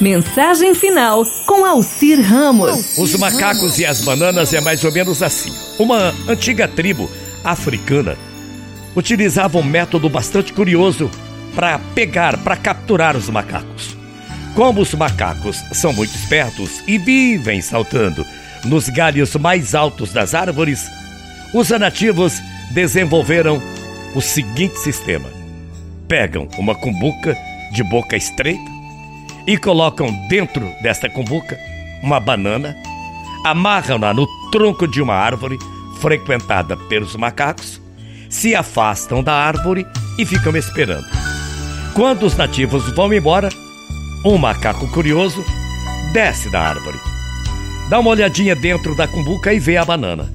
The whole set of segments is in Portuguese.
Mensagem final com Alcir Ramos. Os macacos e as bananas é mais ou menos assim. Uma antiga tribo africana utilizava um método bastante curioso para pegar, para capturar os macacos. Como os macacos são muito espertos e vivem saltando nos galhos mais altos das árvores, os nativos desenvolveram o seguinte sistema: pegam uma cumbuca de boca estreita e colocam dentro desta cumbuca uma banana, amarram-na no tronco de uma árvore frequentada pelos macacos, se afastam da árvore e ficam esperando. Quando os nativos vão embora, um macaco curioso desce da árvore. Dá uma olhadinha dentro da cumbuca e vê a banana.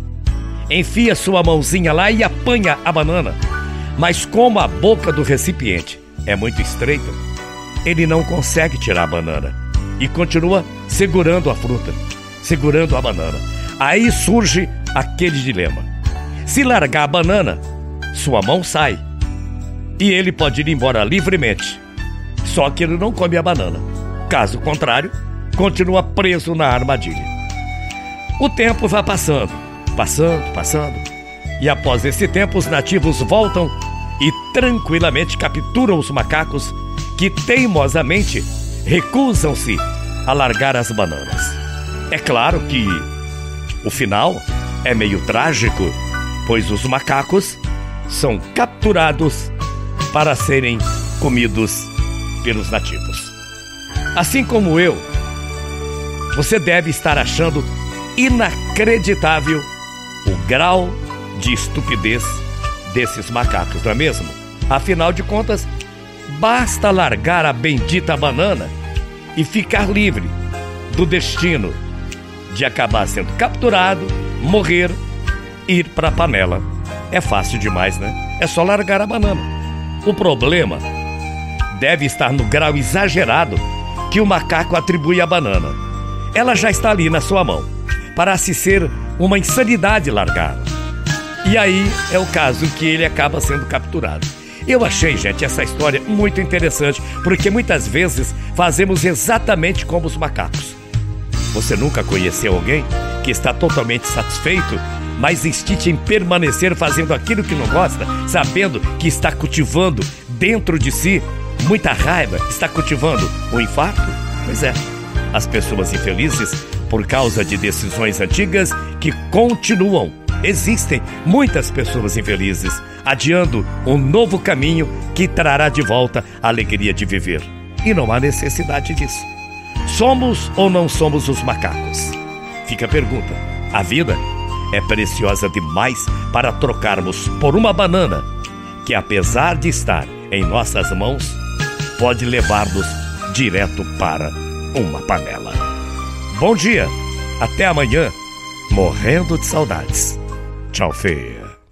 Enfia sua mãozinha lá e apanha a banana. Mas como a boca do recipiente é muito estreita, ele não consegue tirar a banana e continua segurando a fruta, segurando a banana. Aí surge aquele dilema: se largar a banana, sua mão sai e ele pode ir embora livremente. Só que ele não come a banana. Caso contrário, continua preso na armadilha. O tempo vai passando, passando, passando. E após esse tempo, os nativos voltam e tranquilamente capturam os macacos que teimosamente recusam-se a largar as bananas. É claro que o final é meio trágico, pois os macacos são capturados para serem comidos pelos nativos. Assim como eu, você deve estar achando inacreditável o grau de estupidez desses macacos, não é mesmo? Afinal de contas, Basta largar a bendita banana e ficar livre do destino de acabar sendo capturado, morrer, ir para a panela. É fácil demais, né? É só largar a banana. O problema deve estar no grau exagerado que o macaco atribui à banana. Ela já está ali na sua mão. Parece ser uma insanidade largar. E aí é o caso que ele acaba sendo capturado. Eu achei, gente, essa história muito interessante, porque muitas vezes fazemos exatamente como os macacos. Você nunca conheceu alguém que está totalmente satisfeito, mas insiste em permanecer fazendo aquilo que não gosta, sabendo que está cultivando dentro de si muita raiva, está cultivando o um infarto? Pois é, as pessoas infelizes, por causa de decisões antigas que continuam existem muitas pessoas infelizes, adiando um novo caminho que trará de volta a alegria de viver. E não há necessidade disso. Somos ou não somos os macacos? Fica a pergunta. A vida é preciosa demais para trocarmos por uma banana que, apesar de estar em nossas mãos, pode levar-nos direto para uma panela. Bom dia, até amanhã, morrendo de saudades. Tchau, Fê.